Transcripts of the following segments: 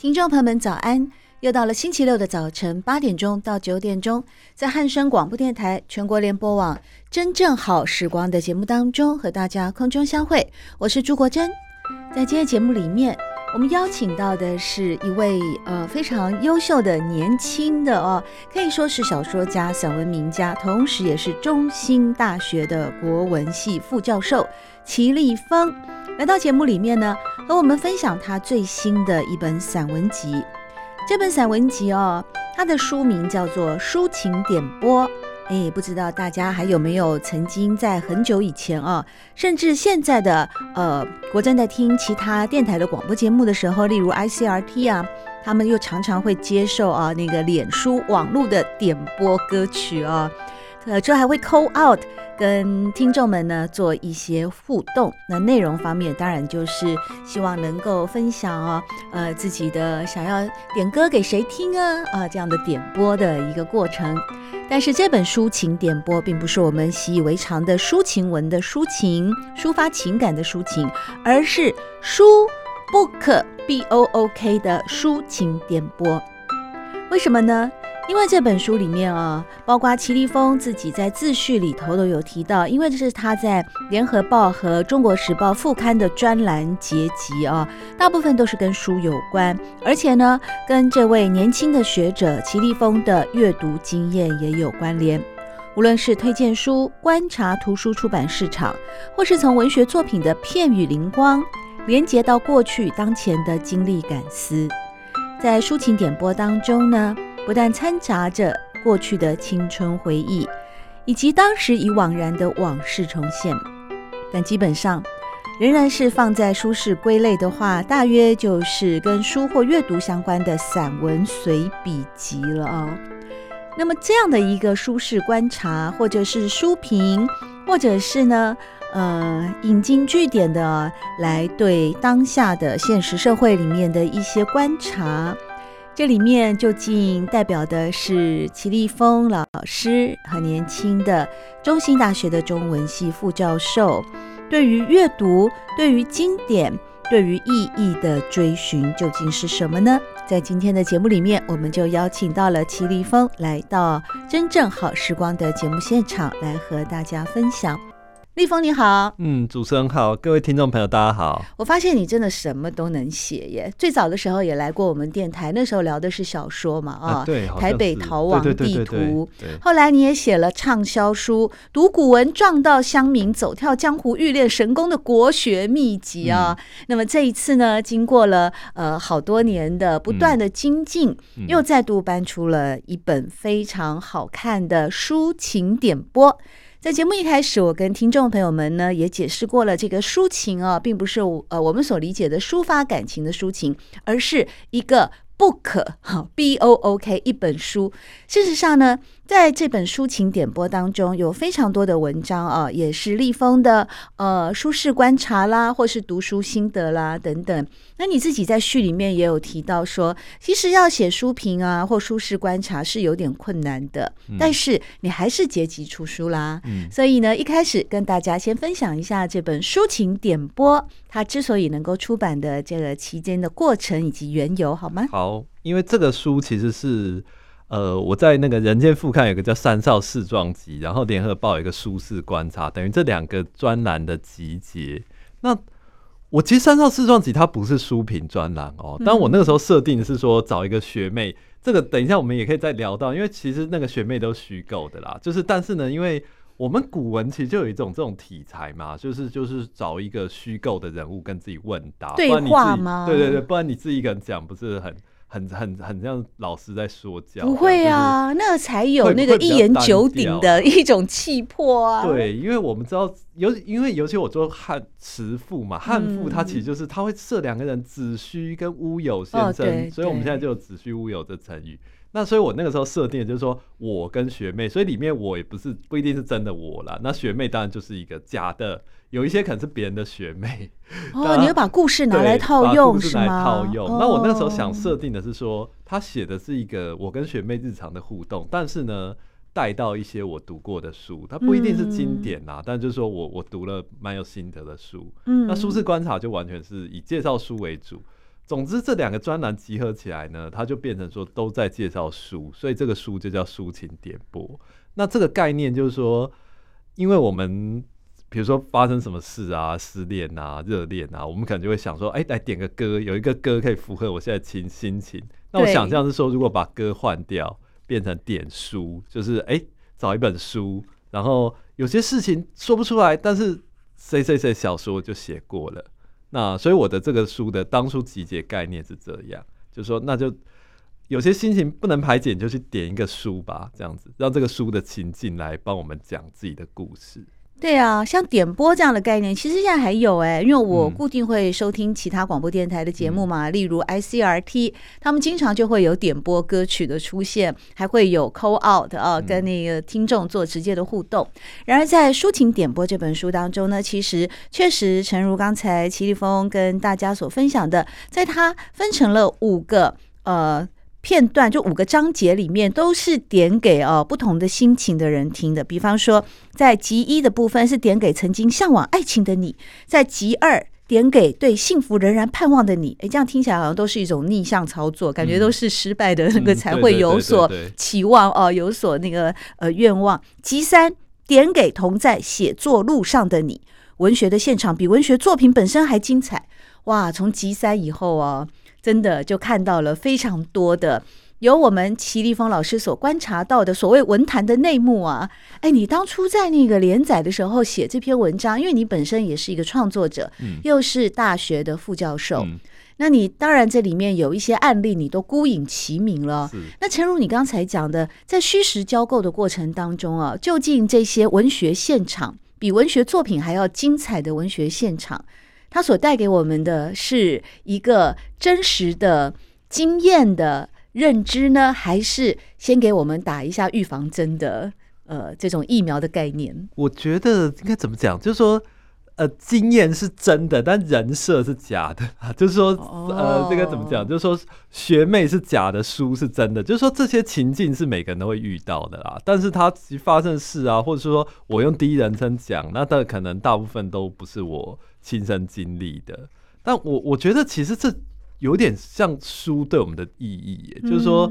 听众朋友们，早安！又到了星期六的早晨八点钟到九点钟，在汉声广播电台全国联播网《真正好时光》的节目当中，和大家空中相会。我是朱国珍。在今天节目里面，我们邀请到的是一位呃非常优秀的年轻的哦，可以说是小说家、散文名家，同时也是中兴大学的国文系副教授齐立峰。来到节目里面呢，和我们分享他最新的一本散文集。这本散文集哦，它的书名叫做《抒情点播》。哎，不知道大家还有没有曾经在很久以前啊，甚至现在的呃，国珍在听其他电台的广播节目的时候，例如 ICRT 啊，他们又常常会接受啊那个脸书网络的点播歌曲啊。呃，这还会 call out 跟听众们呢做一些互动。那内容方面，当然就是希望能够分享哦，呃，自己的想要点歌给谁听啊啊这样的点播的一个过程。但是这本抒情点播并不是我们习以为常的抒情文的抒情，抒发情感的抒情，而是书 book b o o k 的抒情点播。为什么呢？因为这本书里面啊，包括齐立峰自己在自序里头都有提到，因为这是他在《联合报》和《中国时报》副刊的专栏结集啊，大部分都是跟书有关，而且呢，跟这位年轻的学者齐立峰的阅读经验也有关联。无论是推荐书、观察图书出版市场，或是从文学作品的片语灵光，连接到过去当前的经历感思，在抒情点播当中呢。不但掺杂着过去的青春回忆，以及当时已惘然的往事重现，但基本上仍然是放在书市归类的话，大约就是跟书或阅读相关的散文随笔集了、哦。那么这样的一个舒适观察，或者是书评，或者是呢，呃，引经据典的来对当下的现实社会里面的一些观察。这里面究竟代表的是齐立峰老师和年轻的中兴大学的中文系副教授，对于阅读、对于经典、对于意义的追寻究竟是什么呢？在今天的节目里面，我们就邀请到了齐立峰来到真正好时光的节目现场，来和大家分享。立峰你好，嗯，主持人好，各位听众朋友大家好。我发现你真的什么都能写耶。最早的时候也来过我们电台，那时候聊的是小说嘛，啊，对，台北逃亡地图。对对对对对。后来你也写了畅销书《读古文撞到乡民，走跳江湖欲练神功的国学秘籍》啊。嗯、那么这一次呢，经过了呃好多年的不断的精进，嗯、又再度搬出了一本非常好看的抒情点播。在节目一开始，我跟听众朋友们呢也解释过了，这个抒情啊，并不是呃我们所理解的抒发感情的抒情，而是一个 book 哈 b o o k 一本书。事实上呢。在这本抒情点播当中，有非常多的文章啊，也是立峰的呃书事观察啦，或是读书心得啦等等。那你自己在序里面也有提到说，其实要写书评啊或书事观察是有点困难的，嗯、但是你还是结集出书啦。嗯，所以呢，一开始跟大家先分享一下这本抒情点播，它之所以能够出版的这个期间的过程以及缘由，好吗？好，因为这个书其实是。呃，我在那个《人间副刊》有个叫《三少四壮集》，然后《联合报》有一个书市观察，等于这两个专栏的集结。那我其实《三少四壮集》它不是书评专栏哦，但我那个时候设定的是说找一个学妹，这个等一下我们也可以再聊到，因为其实那个学妹都虚构的啦。就是但是呢，因为我们古文其实就有一种这种题材嘛，就是就是找一个虚构的人物跟自己问答，对话吗？对对对，不然你自己一个人讲不是很。很很很像老师在说教，不会啊，那才有那个一言九鼎的一种气魄啊。对，因为我们知道，尤因为尤其我做汉词赋嘛，汉赋它其实就是它会设两个人，子虚跟乌有先生，所以我们现在就有子虚乌有这成语。那所以我那个时候设定的就是说我跟学妹，所以里面我也不是不一定是真的我啦。那学妹当然就是一个假的。有一些可能是别人的学妹哦，你要把故事拿来套用是吗？套用。那我那时候想设定的是说，他写的是一个我跟学妹日常的互动，但是呢，带到一些我读过的书，它不一定是经典啊，但就是说我我读了蛮有心得的书。嗯，那书市观察就完全是以介绍书为主，总之这两个专栏集合起来呢，它就变成说都在介绍书，所以这个书就叫抒情点播。那这个概念就是说，因为我们比如说发生什么事啊，失恋啊，热恋啊，我们可能就会想说，哎，来点个歌，有一个歌可以符合我现在情心情。那我想象是说，如果把歌换掉，变成点书，就是哎，找一本书，然后有些事情说不出来，但是谁谁谁小说就写过了。那所以我的这个书的当初集结概念是这样，就是说那就。有些心情不能排解，就去点一个书吧，这样子让这个书的情境来帮我们讲自己的故事。对啊，像点播这样的概念，其实现在还有哎、欸，因为我固定会收听其他广播电台的节目嘛，嗯、例如 ICRT，他们经常就会有点播歌曲的出现，还会有 call out 啊，跟那个听众做直接的互动。嗯、然而在抒情点播这本书当中呢，其实确实诚如刚才齐立峰跟大家所分享的，在它分成了五个呃。片段就五个章节里面都是点给哦不同的心情的人听的。比方说，在集一的部分是点给曾经向往爱情的你，在集二点给对幸福仍然盼望的你。诶，这样听起来好像都是一种逆向操作，感觉都是失败的那个才会有所期望哦，有所那个呃愿望。集三点给同在写作路上的你，文学的现场比文学作品本身还精彩。哇，从集三以后啊。真的就看到了非常多的由我们齐立峰老师所观察到的所谓文坛的内幕啊！哎，你当初在那个连载的时候写这篇文章，因为你本身也是一个创作者，又是大学的副教授，那你当然这里面有一些案例，你都孤影其名了。那诚如你刚才讲的，在虚实交构的过程当中啊，究竟这些文学现场比文学作品还要精彩的文学现场，它所带给我们的是一个真实的经验的认知呢，还是先给我们打一下预防针的呃这种疫苗的概念？我觉得应该怎么讲，就是说。呃，经验是真的，但人设是假的啊。就是说，呃，这个怎么讲？就是说，学妹是假的，书是真的。就是说，这些情境是每个人都会遇到的啦。但是它其实发生的事啊，或者说我用第一人称讲，那但可能大部分都不是我亲身经历的。但我我觉得，其实这有点像书对我们的意义耶，就是说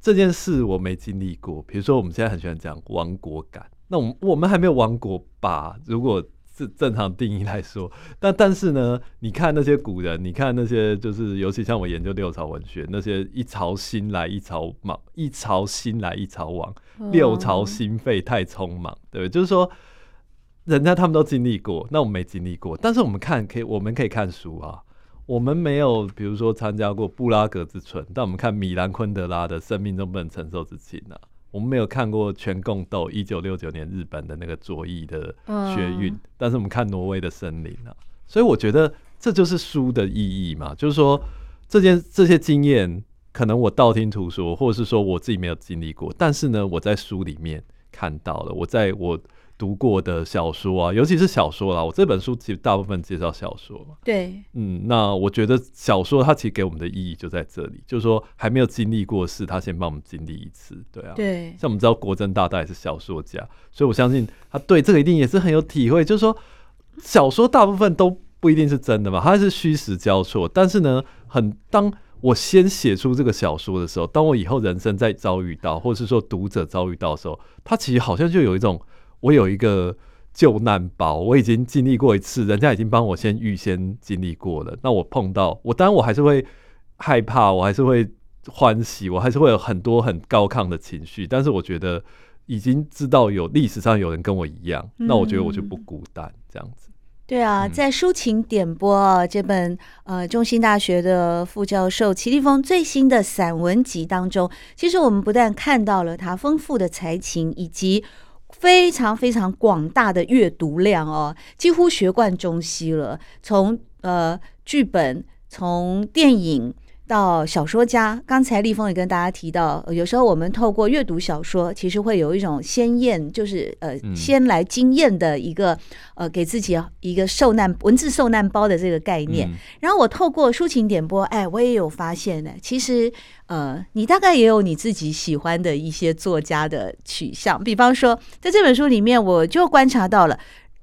这件事我没经历过。比如说，我们现在很喜欢讲亡国感，那我们我们还没有亡国吧？如果是正常定义来说，但但是呢，你看那些古人，你看那些就是，尤其像我研究六朝文学，那些一朝兴来一朝亡，一朝兴来一朝亡，六朝兴废太匆忙，对不对？就是说，人家他们都经历过，那我们没经历过，但是我们看可以，我们可以看书啊，我们没有，比如说参加过布拉格之春，但我们看米兰昆德拉的《生命中不能承受之轻》啊。我们没有看过全共斗一九六九年日本的那个左翼的学运，嗯、但是我们看挪威的森林啊，所以我觉得这就是书的意义嘛，就是说这件这些经验，可能我道听途说，或者是说我自己没有经历过，但是呢，我在书里面看到了，我在我。读过的小说啊，尤其是小说啦。我这本书其实大部分介绍小说嘛。对，嗯，那我觉得小说它其实给我们的意义就在这里，就是说还没有经历过事，他先帮我们经历一次，对啊。对，像我们知道国珍大大也是小说家，所以我相信他对这个一定也是很有体会。就是说，小说大部分都不一定是真的嘛，它是虚实交错。但是呢，很当我先写出这个小说的时候，当我以后人生再遭遇到，或者是说读者遭遇到的时候，他其实好像就有一种。我有一个救难包，我已经经历过一次，人家已经帮我先预先经历过了。那我碰到我，当然我还是会害怕，我还是会欢喜，我还是会有很多很高亢的情绪。但是我觉得已经知道有历史上有人跟我一样，那我觉得我就不孤单。这样子，对啊，在抒情点播啊这本呃中兴大学的副教授齐立峰最新的散文集当中，其实我们不但看到了他丰富的才情以及。非常非常广大的阅读量哦，几乎学贯中西了。从呃剧本，从电影。到小说家，刚才立峰也跟大家提到，有时候我们透过阅读小说，其实会有一种先验，就是呃先来经验的一个呃给自己一个受难文字受难包的这个概念。然后我透过抒情点播，哎，我也有发现呢，其实呃你大概也有你自己喜欢的一些作家的取向，比方说在这本书里面，我就观察到了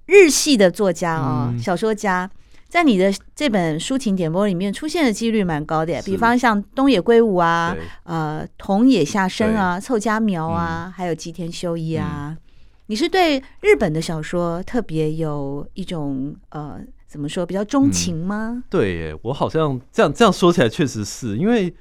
日系的作家啊，小说家。在你的这本抒情点播里面出现的几率蛮高的，比方像东野圭吾啊，呃，桐野下生啊，凑佳苗啊，嗯、还有吉田修一啊。嗯、你是对日本的小说特别有一种呃，怎么说比较钟情吗？嗯、对耶，我好像这样这样说起来确实是因为。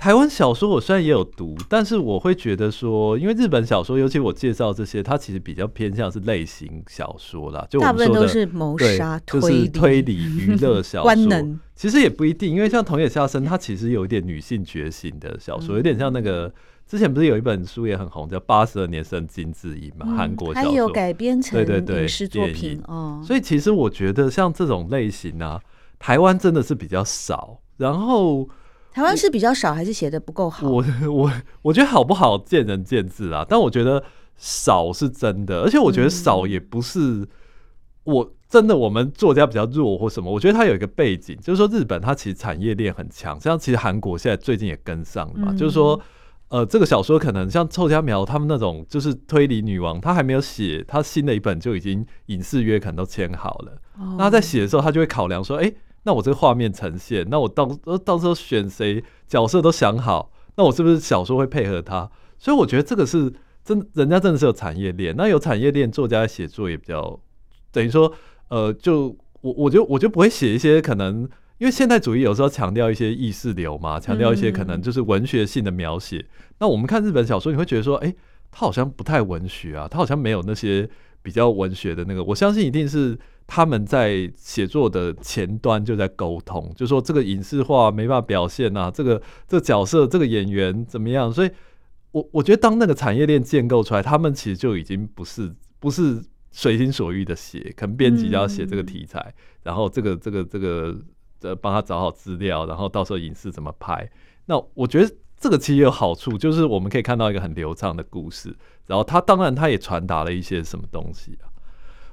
台湾小说我虽然也有读，但是我会觉得说，因为日本小说，尤其我介绍这些，它其实比较偏向是类型小说啦，就我们说的，大部分都是谋杀、就是推理、娱乐小说。能其实也不一定，因为像桐野下生，他其实有一点女性觉醒的小说，嗯、有点像那个之前不是有一本书也很红，叫《八十二年生金智英》嘛，韩、嗯、国小说，还有改编成影视作品哦。所以其实我觉得像这种类型啊，台湾真的是比较少，然后。台湾是比较少，还是写的不够好？我我我觉得好不好见仁见智啊。但我觉得少是真的，而且我觉得少也不是我真的我们作家比较弱或什么。我觉得它有一个背景，就是说日本它其实产业链很强，像其实韩国现在最近也跟上了嘛。就是说，呃，这个小说可能像臭家苗他们那种就是推理女王，她还没有写，她新的一本就已经影视约可能都签好了。那她在写的时候，她就会考量说，哎。那我这个画面呈现，那我到到时候选谁角色都想好，那我是不是小说会配合他？所以我觉得这个是真，人家真的是有产业链。那有产业链，作家写作也比较等于说，呃，就我我就我就不会写一些可能，因为现代主义有时候强调一些意识流嘛，强调一些可能就是文学性的描写。嗯、那我们看日本小说，你会觉得说，哎、欸，他好像不太文学啊，他好像没有那些比较文学的那个。我相信一定是。他们在写作的前端就在沟通，就说这个影视化没办法表现啊，这个这个角色这个演员怎么样？所以我我觉得当那个产业链建构出来，他们其实就已经不是不是随心所欲的写，可能编辑就要写这个题材，然后这个这个这个呃帮他找好资料，然后到时候影视怎么拍？那我觉得这个其实有好处，就是我们可以看到一个很流畅的故事，然后他当然他也传达了一些什么东西啊。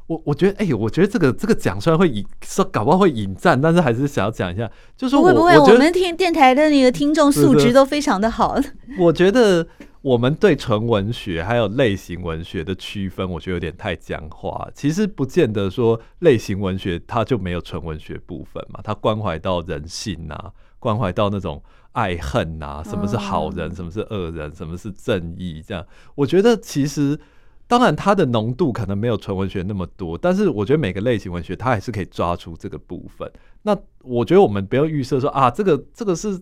我我觉得，哎、欸，我觉得这个这个讲出来会引说，搞不好会引战，但是还是想要讲一下，就是会不会我，我们听电台的那个听众素质都非常的好。我觉得我们对纯文学还有类型文学的区分，我觉得有点太僵化。其实不见得说类型文学它就没有纯文学部分嘛，它关怀到人性啊，关怀到那种爱恨啊，什么是好人，什么是恶人，什么是正义，这样，我觉得其实。当然，它的浓度可能没有纯文学那么多，但是我觉得每个类型文学它还是可以抓出这个部分。那我觉得我们不要预设说啊，这个这个是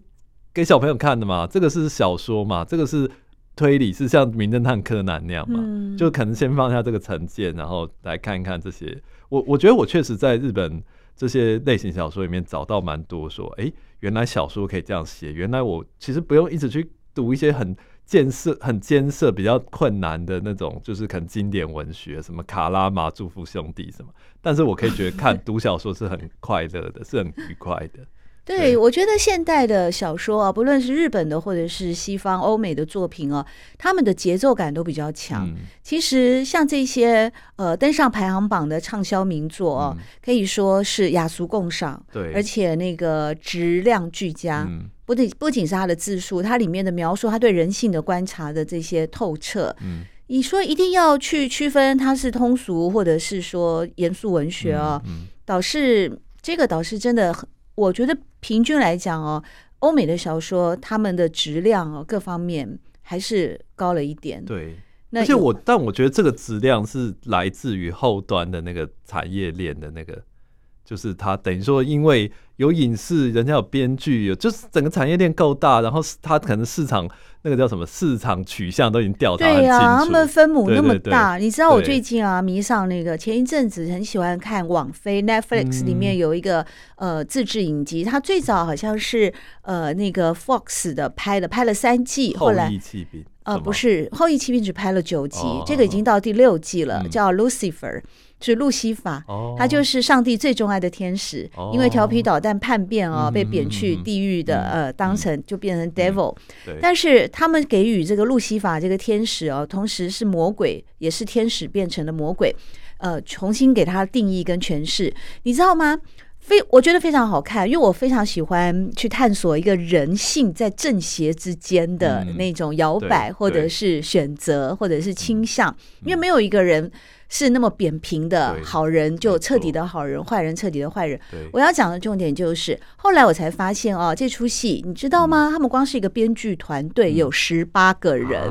给小朋友看的嘛，这个是小说嘛，这个是推理，是像名侦探柯南那样嘛，嗯、就可能先放下这个成见，然后来看一看这些。我我觉得我确实在日本这些类型小说里面找到蛮多说，哎、原来小说可以这样写，原来我其实不用一直去读一些很。艰涩很艰涩，比较困难的那种，就是可能经典文学，什么卡拉马祝福兄弟什么。但是我可以觉得看读小说是很快乐的，是很愉快的。对，我觉得现代的小说啊，不论是日本的或者是西方欧美的作品啊，他们的节奏感都比较强。嗯、其实像这些呃登上排行榜的畅销名作啊，嗯、可以说是雅俗共赏，对，而且那个质量俱佳。嗯。不仅不仅是他的字数，它里面的描述，他对人性的观察的这些透彻，嗯，你说一定要去区分它是通俗或者是说严肃文学啊，嗯，嗯。倒是这个倒是真的，我觉得平均来讲哦，欧美的小说他们的质量哦各方面还是高了一点，对，那而且我但我觉得这个质量是来自于后端的那个产业链的那个。就是他等于说，因为有影视，人家有编剧，有就是整个产业链够大，然后他可能市场那个叫什么市场取向都已经调查很清楚。对啊，他们分母那么大，对对对，你知道我最近啊迷上那个前一阵子很喜欢看网飞 Netflix 里面有一个、嗯、呃自制影集，它最早好像是呃那个 Fox 的拍的，拍了三季，后来呃不是后裔弃兵只拍了九集，哦、这个已经到第六季了，嗯、叫 Lucifer。是路西法，他就是上帝最钟爱的天使，因为调皮捣蛋叛变哦，被贬去地狱的，呃，当成就变成 devil。但是他们给予这个路西法这个天使哦，同时是魔鬼，也是天使变成了魔鬼，呃，重新给他定义跟诠释，你知道吗？非我觉得非常好看，因为我非常喜欢去探索一个人性在正邪之间的那种摇摆，或者是选择，或者是倾向，因为没有一个人。是那么扁平的好人就彻底的好人，坏人彻底的坏人。我要讲的重点就是，后来我才发现哦，这出戏你知道吗？他们光是一个编剧团队有十八个人。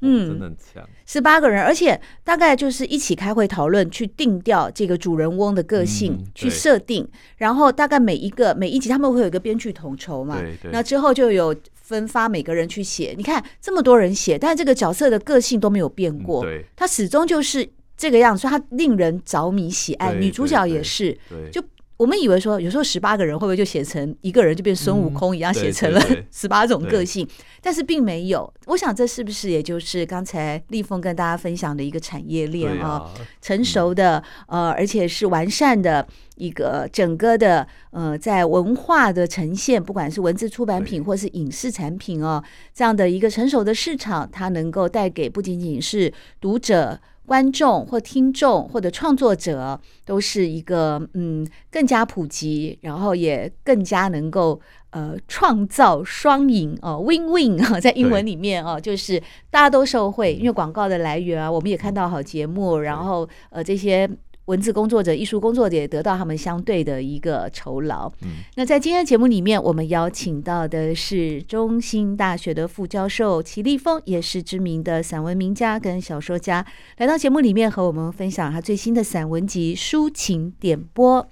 嗯，真的很强，十八个人，而且大概就是一起开会讨论，去定调这个主人翁的个性，嗯、去设定，然后大概每一个每一集他们会有一个编剧统筹嘛，那之后就有分发每个人去写。你看这么多人写，但这个角色的个性都没有变过，他始终就是这个样子，所以他令人着迷喜爱。女主角也是，就。我们以为说，有时候十八个人会不会就写成一个人就变孙悟空一样，写成了 十八种个性？但是并没有。我想这是不是也就是刚才立峰跟大家分享的一个产业链啊？成熟的呃，而且是完善的一个整个的呃，在文化的呈现，不管是文字出版品或是影视产品哦，这样的一个成熟的市场，它能够带给不仅仅是读者。观众或听众或者创作者都是一个嗯更加普及，然后也更加能够呃创造双赢哦，win win 啊，在英文里面哦，就是大家都受惠，因为广告的来源啊，我们也看到好节目，然后呃这些。文字工作者、艺术工作者也得到他们相对的一个酬劳。嗯，那在今天的节目里面，我们邀请到的是中兴大学的副教授齐立峰，也是知名的散文名家跟小说家，来到节目里面和我们分享他最新的散文集《抒情点播》。